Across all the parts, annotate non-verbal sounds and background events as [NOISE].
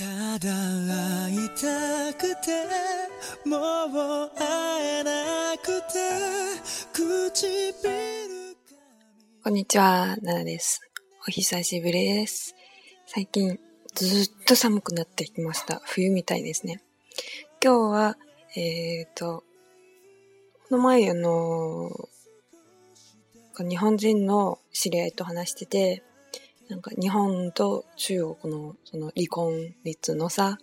ただ会いたくてもう会えなくて唇こんにちは、ななです。お久しぶりです。最近ずっと寒くなってきました。冬みたいですね。今日は、えっ、ー、と、この前あの、日本人の知り合いと話してて、なんか日本と中国のその離婚率の差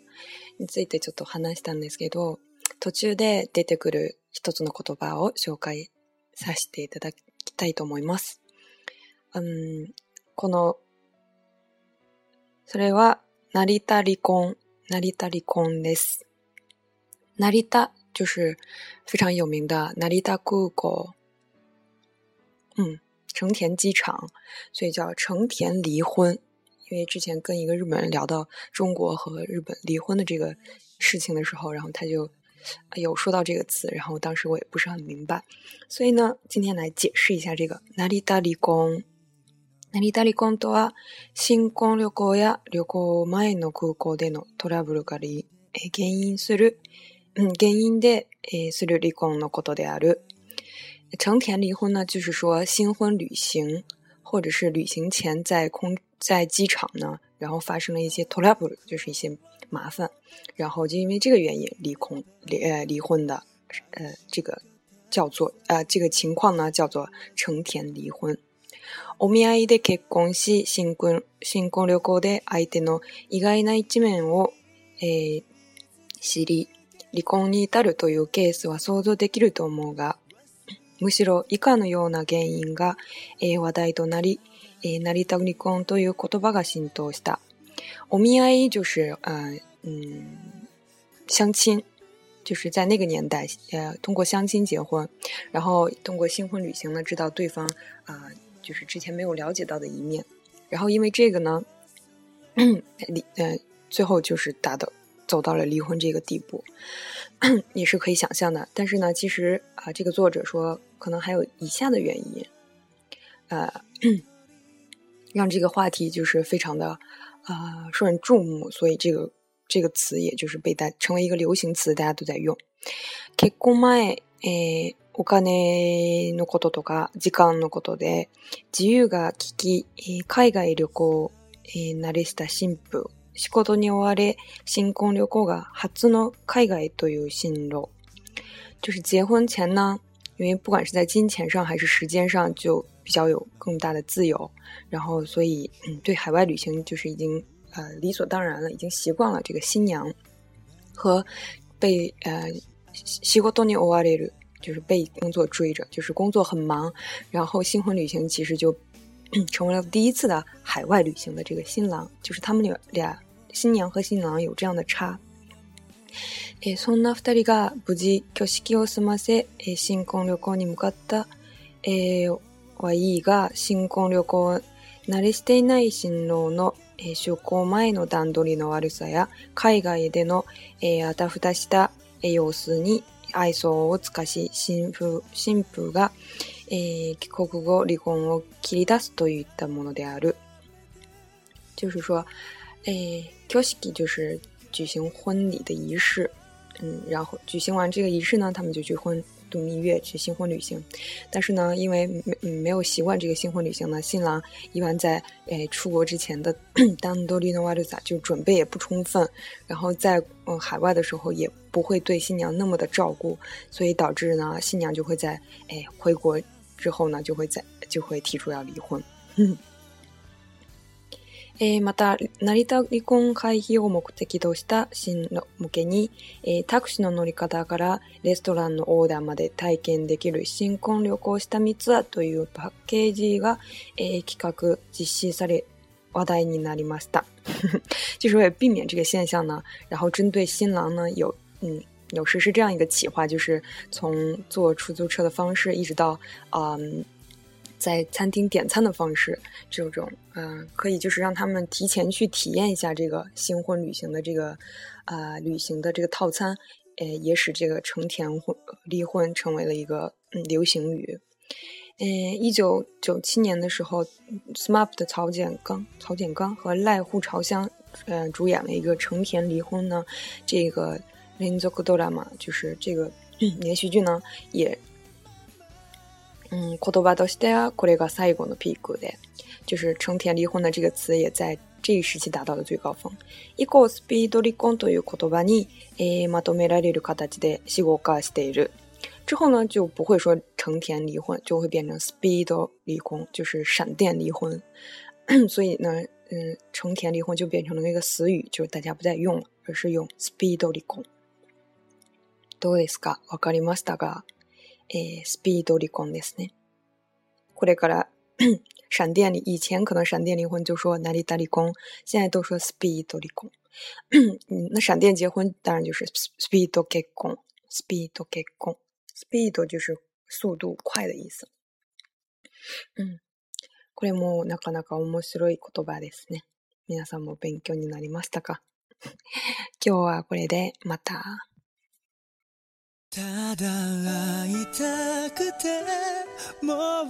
についてちょっと話したんですけど、途中で出てくる一つの言葉を紹介させていただきたいと思います。うん、この、それは、成田離婚、成田離婚です。成田就是非常有名的成田空港。うん。成田机场，所以叫成田离婚。因为之前跟一个日本人聊到中国和日本离婚的这个事情的时候，然后他就有说到这个词，然后当时我也不是很明白，所以呢，今天来解释一下这个“ナリタリコン”。ナリタリコンとは新婚旅行や旅行前の空港でのトラブルから原因する原因でする離婚のことである。成田离婚呢，就是说新婚旅行，或者是旅行前在空在机场呢，然后发生了一些 t r o ト b l e 就是一些麻烦，然后就因为这个原因离空离呃离婚的，呃这个叫做呃这个情况呢叫做成田离婚。お見合いで結婚し、新婚新婚旅行で相手の意外な一面をえ知り、離婚に至るというケースは想像できると思うが。むしろ以下のような原因が話題となり、成り高り婚という言葉が浸透した。お見合い就是呃、嗯，相亲就是在那个年代呃通过相亲结婚，然后通过新婚旅行呢知道对方啊就是之前没有了解到的一面，然后因为这个呢，嗯 [COUGHS] 嗯最后就是达到。走到了离婚这个地步，也是可以想象的。但是呢，其实啊，这个作者说，可能还有以下的原因，呃，让这个话题就是非常的啊受人注目，所以这个这个词也就是被大成为一个流行词，大家都在用。結婚前、お金のこととか、時間のことで、自由が利き、海外旅行慣れした新婦。西国东尼終わり新婚旅行が初の海外という新郎，就是结婚前呢，因为不管是在金钱上还是时间上，就比较有更大的自由，然后所以嗯，对海外旅行就是已经呃理所当然了，已经习惯了。这个新娘和被呃西国东尼終わり就是被工作追着，就是工作很忙，然后新婚旅行其实就成为了第一次的海外旅行的这个新郎，就是他们俩俩。新娘和新郎有这样的差。えー、そんな二人が無事挙式を済ませ、えー、新婚旅行に向かった、えー、はいいが、新婚旅行慣れしていない新郎の、えー、出航前の段取りの悪さや、海外での、えー、あたふたした、えー、様子に愛想を尽かし、新婦、新婦が、えー、帰国後離婚を切り出すといったものである。就是说，哎，toshiki 就是举行婚礼的仪式，嗯，然后举行完这个仪式呢，他们就去婚度蜜月，去新婚旅行。但是呢，因为没没有习惯这个新婚旅行呢，新郎一般在哎出国之前的 dan d 瓦 l i n a 就准备也不充分，然后在嗯海外的时候也不会对新娘那么的照顾，所以导致呢，新娘就会在哎回国之后呢，就会在就会提出要离婚。[LAUGHS] えー、また、成田離婚回避を目的とした新向けに、えー、タクシーの乗り方からレストランのオーダーまで体験できる新婚旅行したツつーというパッケージが、えー、企画、実施され、話題になりました。据说也避免这个现象呢，然后针对新郎呢有嗯有实施这样一个企划，就是从坐出租车的方式一直到嗯。在餐厅点餐的方式，这种嗯，可以就是让他们提前去体验一下这个新婚旅行的这个啊旅行的这个套餐，呃，也使这个成田婚离婚成为了一个流行语。嗯，一九九七年的时候，SMAP 的曹建刚曹建刚和濑户朝香，嗯，主演了一个成田离婚呢，这个连 a m 嘛，就是这个 [CLEARS THROAT] 连续剧呢也。嗯，言多必失的啊，可怜个就是“成田离婚”的这个词也在这一时期达到了最高峰。之后呢，就不会说“成田离婚”，就会变成 “speed 离婚”，就是“闪电离婚”。[COUGHS] 所以呢，嗯，“成田离婚”就变成了那个死语，就大家不再用了，而是用 “speed 离婚”。えー、スピード離婚ですね。これから [CLEARS THROAT] 闪电离，以前可能闪电離婚就说成田離婚，现在都说 speed 离婚 [CLEARS THROAT] 那闪电结婚当然就是スピード結婚スピード結婚スピード就是速度快的意思。ん。これもなかなか面白い言葉ですね。皆さんも勉強になりましたか？[LAUGHS] 今日はこれでまた。ただ会いたくてもう